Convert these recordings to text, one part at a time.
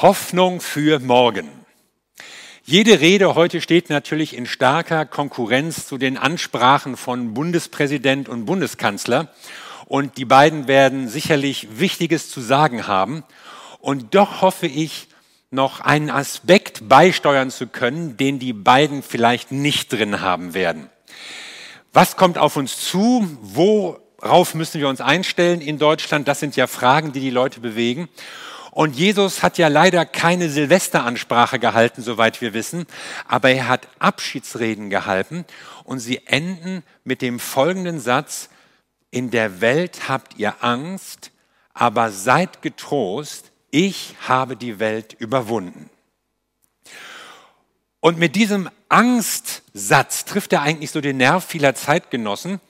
Hoffnung für morgen. Jede Rede heute steht natürlich in starker Konkurrenz zu den Ansprachen von Bundespräsident und Bundeskanzler. Und die beiden werden sicherlich Wichtiges zu sagen haben. Und doch hoffe ich, noch einen Aspekt beisteuern zu können, den die beiden vielleicht nicht drin haben werden. Was kommt auf uns zu? Worauf müssen wir uns einstellen in Deutschland? Das sind ja Fragen, die die Leute bewegen. Und Jesus hat ja leider keine Silvesteransprache gehalten, soweit wir wissen, aber er hat Abschiedsreden gehalten und sie enden mit dem folgenden Satz, in der Welt habt ihr Angst, aber seid getrost, ich habe die Welt überwunden. Und mit diesem Angstsatz trifft er eigentlich so den Nerv vieler Zeitgenossen,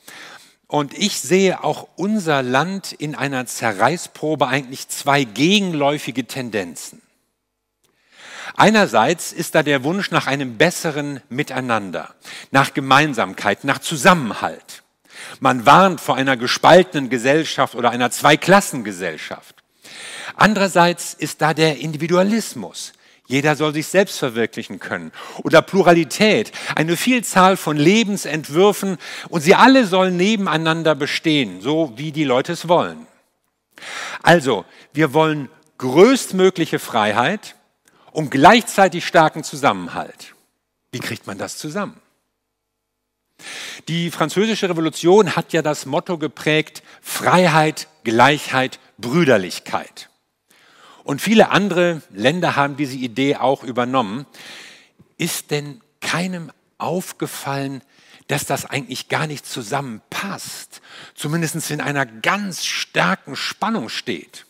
und ich sehe auch unser Land in einer Zerreißprobe eigentlich zwei gegenläufige Tendenzen. Einerseits ist da der Wunsch nach einem besseren Miteinander, nach Gemeinsamkeit, nach Zusammenhalt. Man warnt vor einer gespaltenen Gesellschaft oder einer Zweiklassengesellschaft. Andererseits ist da der Individualismus, jeder soll sich selbst verwirklichen können. Oder Pluralität, eine Vielzahl von Lebensentwürfen und sie alle sollen nebeneinander bestehen, so wie die Leute es wollen. Also, wir wollen größtmögliche Freiheit und gleichzeitig starken Zusammenhalt. Wie kriegt man das zusammen? Die französische Revolution hat ja das Motto geprägt, Freiheit, Gleichheit, Brüderlichkeit. Und viele andere Länder haben diese Idee auch übernommen. Ist denn keinem aufgefallen, dass das eigentlich gar nicht zusammenpasst, zumindest in einer ganz starken Spannung steht.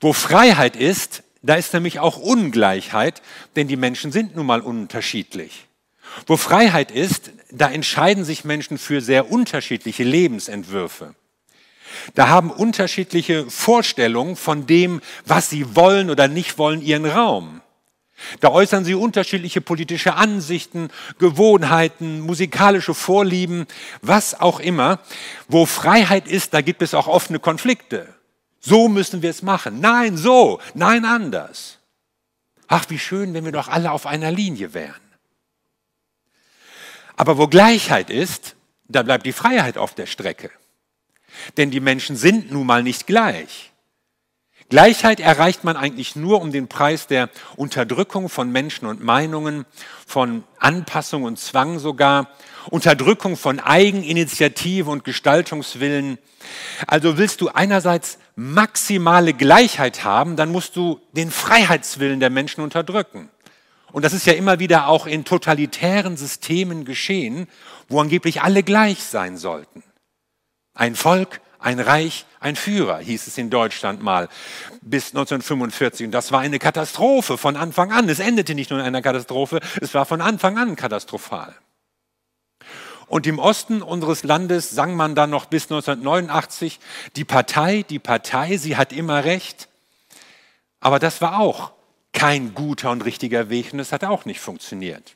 Wo Freiheit ist, da ist nämlich auch Ungleichheit, denn die Menschen sind nun mal unterschiedlich. Wo Freiheit ist, da entscheiden sich Menschen für sehr unterschiedliche Lebensentwürfe. Da haben unterschiedliche Vorstellungen von dem, was sie wollen oder nicht wollen, ihren Raum. Da äußern sie unterschiedliche politische Ansichten, Gewohnheiten, musikalische Vorlieben, was auch immer. Wo Freiheit ist, da gibt es auch offene Konflikte. So müssen wir es machen. Nein, so. Nein, anders. Ach, wie schön, wenn wir doch alle auf einer Linie wären. Aber wo Gleichheit ist, da bleibt die Freiheit auf der Strecke. Denn die Menschen sind nun mal nicht gleich. Gleichheit erreicht man eigentlich nur um den Preis der Unterdrückung von Menschen und Meinungen, von Anpassung und Zwang sogar, Unterdrückung von Eigeninitiative und Gestaltungswillen. Also willst du einerseits maximale Gleichheit haben, dann musst du den Freiheitswillen der Menschen unterdrücken. Und das ist ja immer wieder auch in totalitären Systemen geschehen, wo angeblich alle gleich sein sollten. Ein Volk, ein Reich, ein Führer, hieß es in Deutschland mal bis 1945. Und das war eine Katastrophe von Anfang an. Es endete nicht nur in einer Katastrophe, es war von Anfang an katastrophal. Und im Osten unseres Landes sang man dann noch bis 1989, die Partei, die Partei, sie hat immer recht. Aber das war auch kein guter und richtiger Weg und es hat auch nicht funktioniert.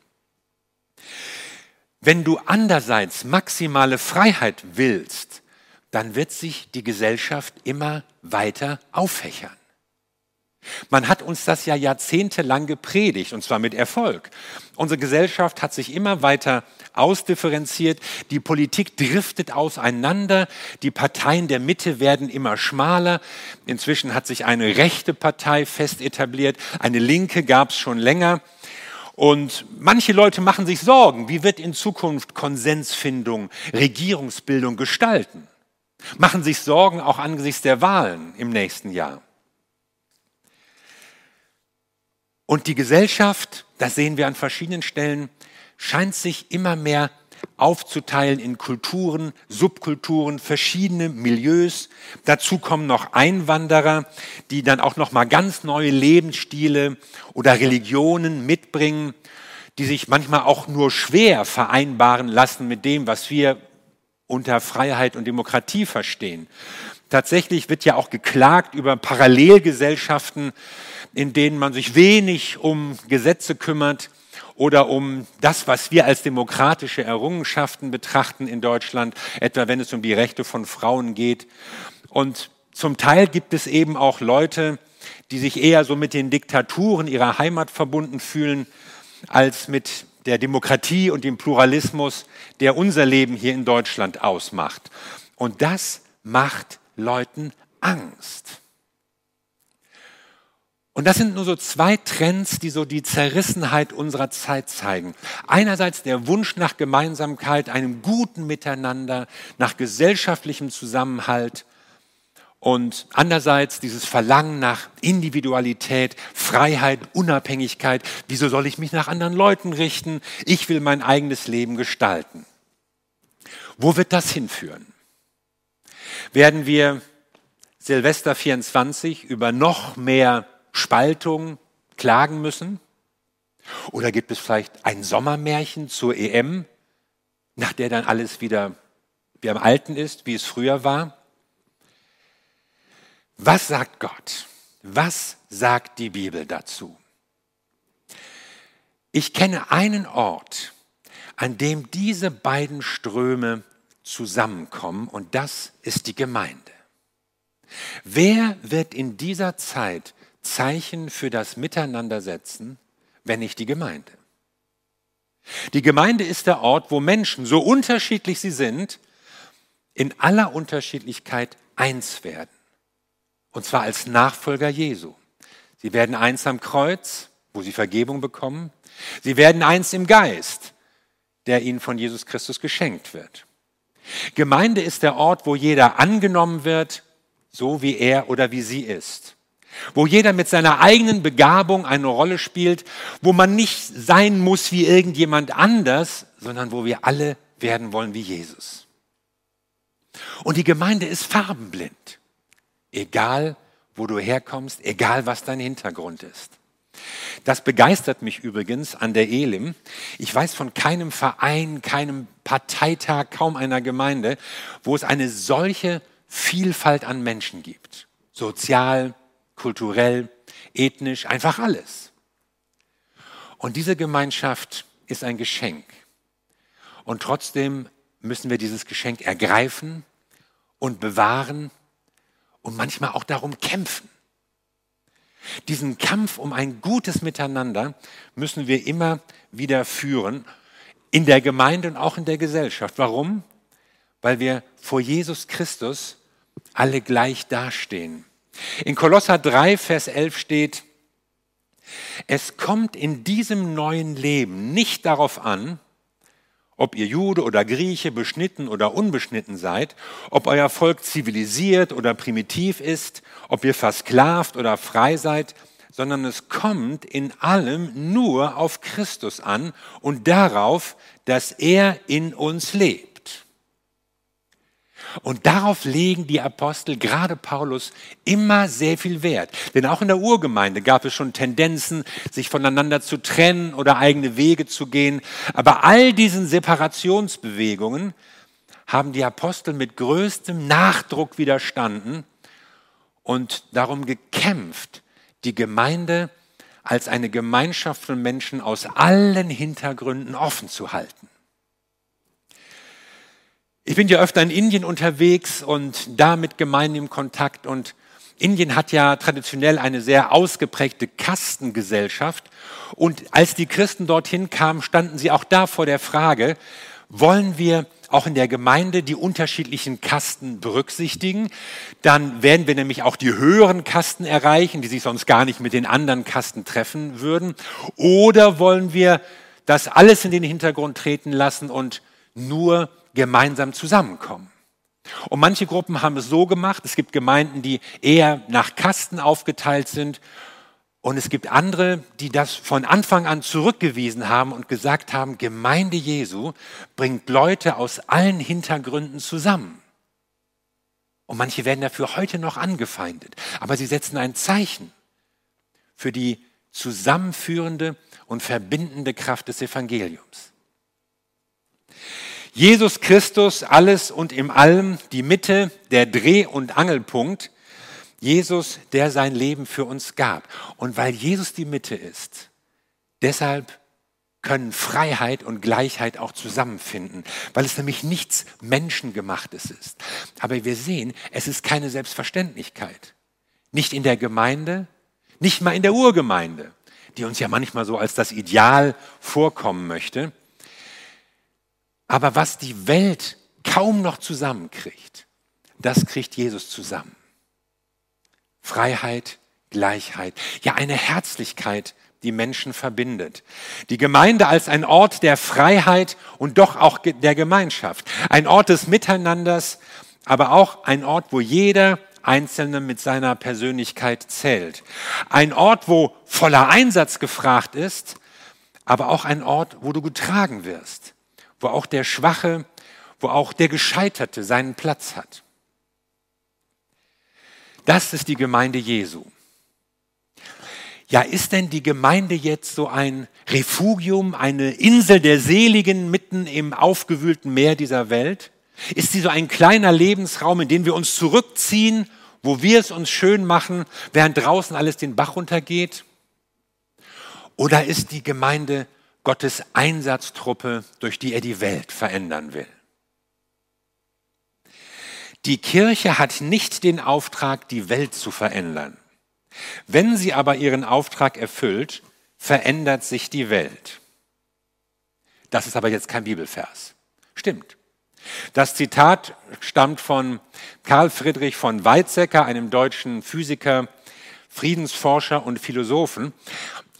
Wenn du andererseits maximale Freiheit willst, dann wird sich die Gesellschaft immer weiter auffächern. Man hat uns das ja jahrzehntelang gepredigt, und zwar mit Erfolg. Unsere Gesellschaft hat sich immer weiter ausdifferenziert, die Politik driftet auseinander, die Parteien der Mitte werden immer schmaler. Inzwischen hat sich eine rechte Partei fest etabliert, eine linke gab es schon länger. Und manche Leute machen sich Sorgen, wie wird in Zukunft Konsensfindung, Regierungsbildung gestalten machen sich Sorgen auch angesichts der Wahlen im nächsten Jahr. Und die Gesellschaft, das sehen wir an verschiedenen Stellen, scheint sich immer mehr aufzuteilen in Kulturen, Subkulturen, verschiedene Milieus. Dazu kommen noch Einwanderer, die dann auch noch mal ganz neue Lebensstile oder Religionen mitbringen, die sich manchmal auch nur schwer vereinbaren lassen mit dem, was wir unter Freiheit und Demokratie verstehen. Tatsächlich wird ja auch geklagt über Parallelgesellschaften, in denen man sich wenig um Gesetze kümmert oder um das, was wir als demokratische Errungenschaften betrachten in Deutschland, etwa wenn es um die Rechte von Frauen geht. Und zum Teil gibt es eben auch Leute, die sich eher so mit den Diktaturen ihrer Heimat verbunden fühlen, als mit der Demokratie und dem Pluralismus, der unser Leben hier in Deutschland ausmacht. Und das macht Leuten Angst. Und das sind nur so zwei Trends, die so die Zerrissenheit unserer Zeit zeigen. Einerseits der Wunsch nach Gemeinsamkeit, einem guten Miteinander, nach gesellschaftlichem Zusammenhalt und andererseits dieses Verlangen nach Individualität, Freiheit, Unabhängigkeit. Wieso soll ich mich nach anderen Leuten richten? Ich will mein eigenes Leben gestalten. Wo wird das hinführen? Werden wir Silvester 24 über noch mehr Spaltung klagen müssen? Oder gibt es vielleicht ein Sommermärchen zur EM, nach der dann alles wieder wie am Alten ist, wie es früher war? Was sagt Gott? Was sagt die Bibel dazu? Ich kenne einen Ort, an dem diese beiden Ströme zusammenkommen und das ist die Gemeinde. Wer wird in dieser Zeit Zeichen für das Miteinander setzen, wenn nicht die Gemeinde? Die Gemeinde ist der Ort, wo Menschen, so unterschiedlich sie sind, in aller Unterschiedlichkeit eins werden. Und zwar als Nachfolger Jesu. Sie werden eins am Kreuz, wo sie Vergebung bekommen. Sie werden eins im Geist, der ihnen von Jesus Christus geschenkt wird. Gemeinde ist der Ort, wo jeder angenommen wird, so wie er oder wie sie ist. Wo jeder mit seiner eigenen Begabung eine Rolle spielt, wo man nicht sein muss wie irgendjemand anders, sondern wo wir alle werden wollen wie Jesus. Und die Gemeinde ist farbenblind. Egal, wo du herkommst, egal, was dein Hintergrund ist. Das begeistert mich übrigens an der Elim. Ich weiß von keinem Verein, keinem Parteitag, kaum einer Gemeinde, wo es eine solche Vielfalt an Menschen gibt. Sozial, kulturell, ethnisch, einfach alles. Und diese Gemeinschaft ist ein Geschenk. Und trotzdem müssen wir dieses Geschenk ergreifen und bewahren und manchmal auch darum kämpfen. Diesen Kampf um ein gutes Miteinander müssen wir immer wieder führen, in der Gemeinde und auch in der Gesellschaft. Warum? Weil wir vor Jesus Christus alle gleich dastehen. In Kolosser 3, Vers 11 steht, es kommt in diesem neuen Leben nicht darauf an, ob ihr Jude oder Grieche, beschnitten oder unbeschnitten seid, ob euer Volk zivilisiert oder primitiv ist, ob ihr versklavt oder frei seid, sondern es kommt in allem nur auf Christus an und darauf, dass er in uns lebt. Und darauf legen die Apostel, gerade Paulus, immer sehr viel Wert. Denn auch in der Urgemeinde gab es schon Tendenzen, sich voneinander zu trennen oder eigene Wege zu gehen. Aber all diesen Separationsbewegungen haben die Apostel mit größtem Nachdruck widerstanden und darum gekämpft, die Gemeinde als eine Gemeinschaft von Menschen aus allen Hintergründen offen zu halten. Ich bin ja öfter in Indien unterwegs und da mit Gemeinden im Kontakt und Indien hat ja traditionell eine sehr ausgeprägte Kastengesellschaft und als die Christen dorthin kamen, standen sie auch da vor der Frage, wollen wir auch in der Gemeinde die unterschiedlichen Kasten berücksichtigen. Dann werden wir nämlich auch die höheren Kasten erreichen, die sich sonst gar nicht mit den anderen Kasten treffen würden. Oder wollen wir das alles in den Hintergrund treten lassen und nur gemeinsam zusammenkommen. Und manche Gruppen haben es so gemacht, es gibt Gemeinden, die eher nach Kasten aufgeteilt sind und es gibt andere, die das von Anfang an zurückgewiesen haben und gesagt haben, Gemeinde Jesu bringt Leute aus allen Hintergründen zusammen. Und manche werden dafür heute noch angefeindet. Aber sie setzen ein Zeichen für die zusammenführende und verbindende Kraft des Evangeliums. Jesus Christus, alles und im Allem, die Mitte, der Dreh- und Angelpunkt. Jesus, der sein Leben für uns gab. Und weil Jesus die Mitte ist, deshalb können Freiheit und Gleichheit auch zusammenfinden, weil es nämlich nichts Menschengemachtes ist. Aber wir sehen, es ist keine Selbstverständlichkeit. nicht in der Gemeinde, nicht mal in der Urgemeinde, die uns ja manchmal so als das Ideal vorkommen möchte. Aber was die Welt kaum noch zusammenkriegt, das kriegt Jesus zusammen. Freiheit, Gleichheit, ja eine Herzlichkeit, die Menschen verbindet. Die Gemeinde als ein Ort der Freiheit und doch auch der Gemeinschaft. Ein Ort des Miteinanders, aber auch ein Ort, wo jeder Einzelne mit seiner Persönlichkeit zählt. Ein Ort, wo voller Einsatz gefragt ist, aber auch ein Ort, wo du getragen wirst, wo auch der Schwache, wo auch der Gescheiterte seinen Platz hat. Das ist die Gemeinde Jesu. Ja, ist denn die Gemeinde jetzt so ein Refugium, eine Insel der Seligen mitten im aufgewühlten Meer dieser Welt? Ist sie so ein kleiner Lebensraum, in den wir uns zurückziehen, wo wir es uns schön machen, während draußen alles den Bach runtergeht? Oder ist die Gemeinde Gottes Einsatztruppe, durch die er die Welt verändern will? Die Kirche hat nicht den Auftrag, die Welt zu verändern. Wenn sie aber ihren Auftrag erfüllt, verändert sich die Welt. Das ist aber jetzt kein Bibelvers. Stimmt. Das Zitat stammt von Karl Friedrich von Weizsäcker, einem deutschen Physiker, Friedensforscher und Philosophen.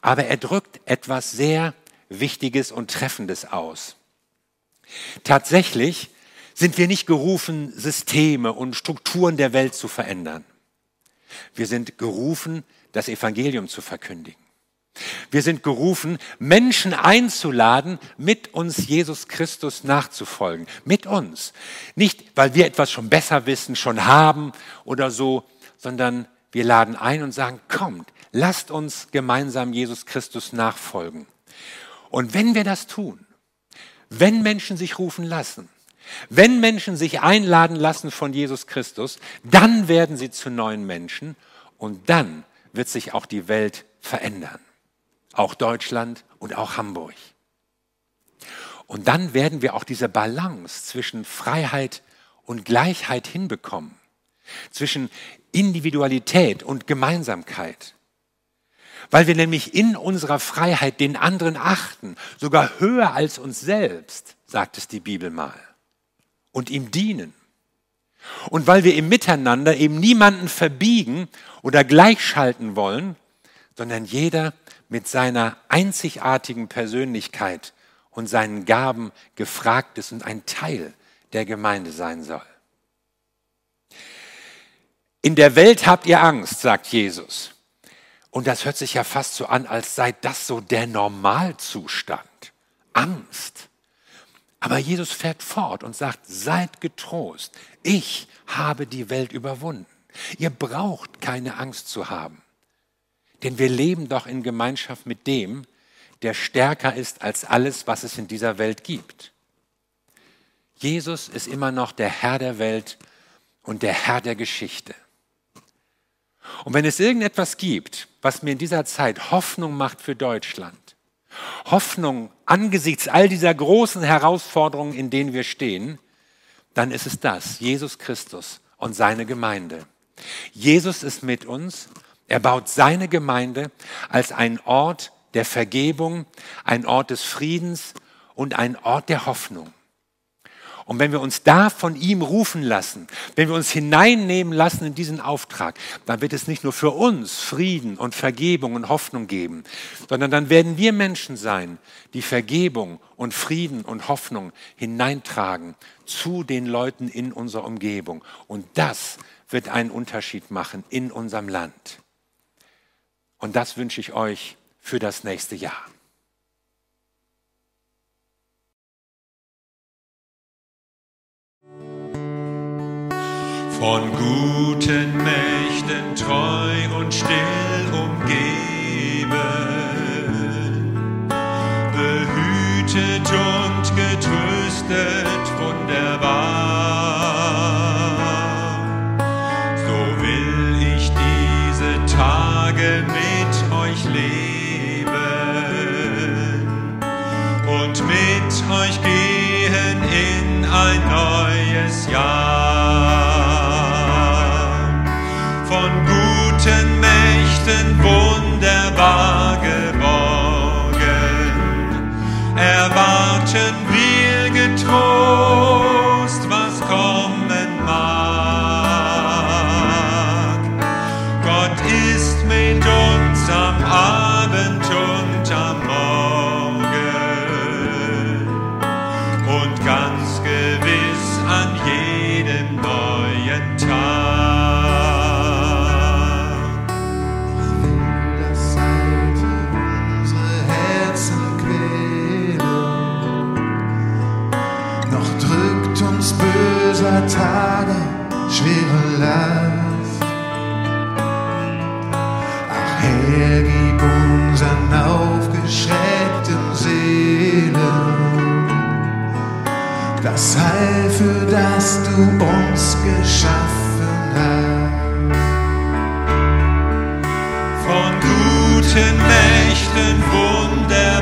Aber er drückt etwas sehr Wichtiges und Treffendes aus. Tatsächlich sind wir nicht gerufen, Systeme und Strukturen der Welt zu verändern. Wir sind gerufen, das Evangelium zu verkündigen. Wir sind gerufen, Menschen einzuladen, mit uns Jesus Christus nachzufolgen. Mit uns. Nicht, weil wir etwas schon besser wissen, schon haben oder so, sondern wir laden ein und sagen, kommt, lasst uns gemeinsam Jesus Christus nachfolgen. Und wenn wir das tun, wenn Menschen sich rufen lassen, wenn Menschen sich einladen lassen von Jesus Christus, dann werden sie zu neuen Menschen und dann wird sich auch die Welt verändern. Auch Deutschland und auch Hamburg. Und dann werden wir auch diese Balance zwischen Freiheit und Gleichheit hinbekommen. Zwischen Individualität und Gemeinsamkeit. Weil wir nämlich in unserer Freiheit den anderen achten, sogar höher als uns selbst, sagt es die Bibel mal und ihm dienen. Und weil wir im Miteinander eben niemanden verbiegen oder gleichschalten wollen, sondern jeder mit seiner einzigartigen Persönlichkeit und seinen Gaben gefragt ist und ein Teil der Gemeinde sein soll. In der Welt habt ihr Angst, sagt Jesus. Und das hört sich ja fast so an, als sei das so der Normalzustand. Angst. Aber Jesus fährt fort und sagt, seid getrost, ich habe die Welt überwunden. Ihr braucht keine Angst zu haben. Denn wir leben doch in Gemeinschaft mit dem, der stärker ist als alles, was es in dieser Welt gibt. Jesus ist immer noch der Herr der Welt und der Herr der Geschichte. Und wenn es irgendetwas gibt, was mir in dieser Zeit Hoffnung macht für Deutschland, Hoffnung angesichts all dieser großen Herausforderungen, in denen wir stehen, dann ist es das, Jesus Christus und seine Gemeinde. Jesus ist mit uns, er baut seine Gemeinde als einen Ort der Vergebung, ein Ort des Friedens und ein Ort der Hoffnung. Und wenn wir uns da von ihm rufen lassen, wenn wir uns hineinnehmen lassen in diesen Auftrag, dann wird es nicht nur für uns Frieden und Vergebung und Hoffnung geben, sondern dann werden wir Menschen sein, die Vergebung und Frieden und Hoffnung hineintragen zu den Leuten in unserer Umgebung. Und das wird einen Unterschied machen in unserem Land. Und das wünsche ich euch für das nächste Jahr. Von guten Mächten treu und still umgeben, Geschichten Wunder.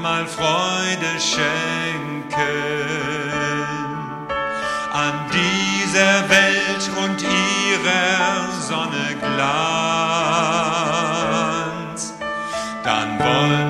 einmal Freude schenken. An dieser Welt und ihrer Sonne Glanz, dann wollen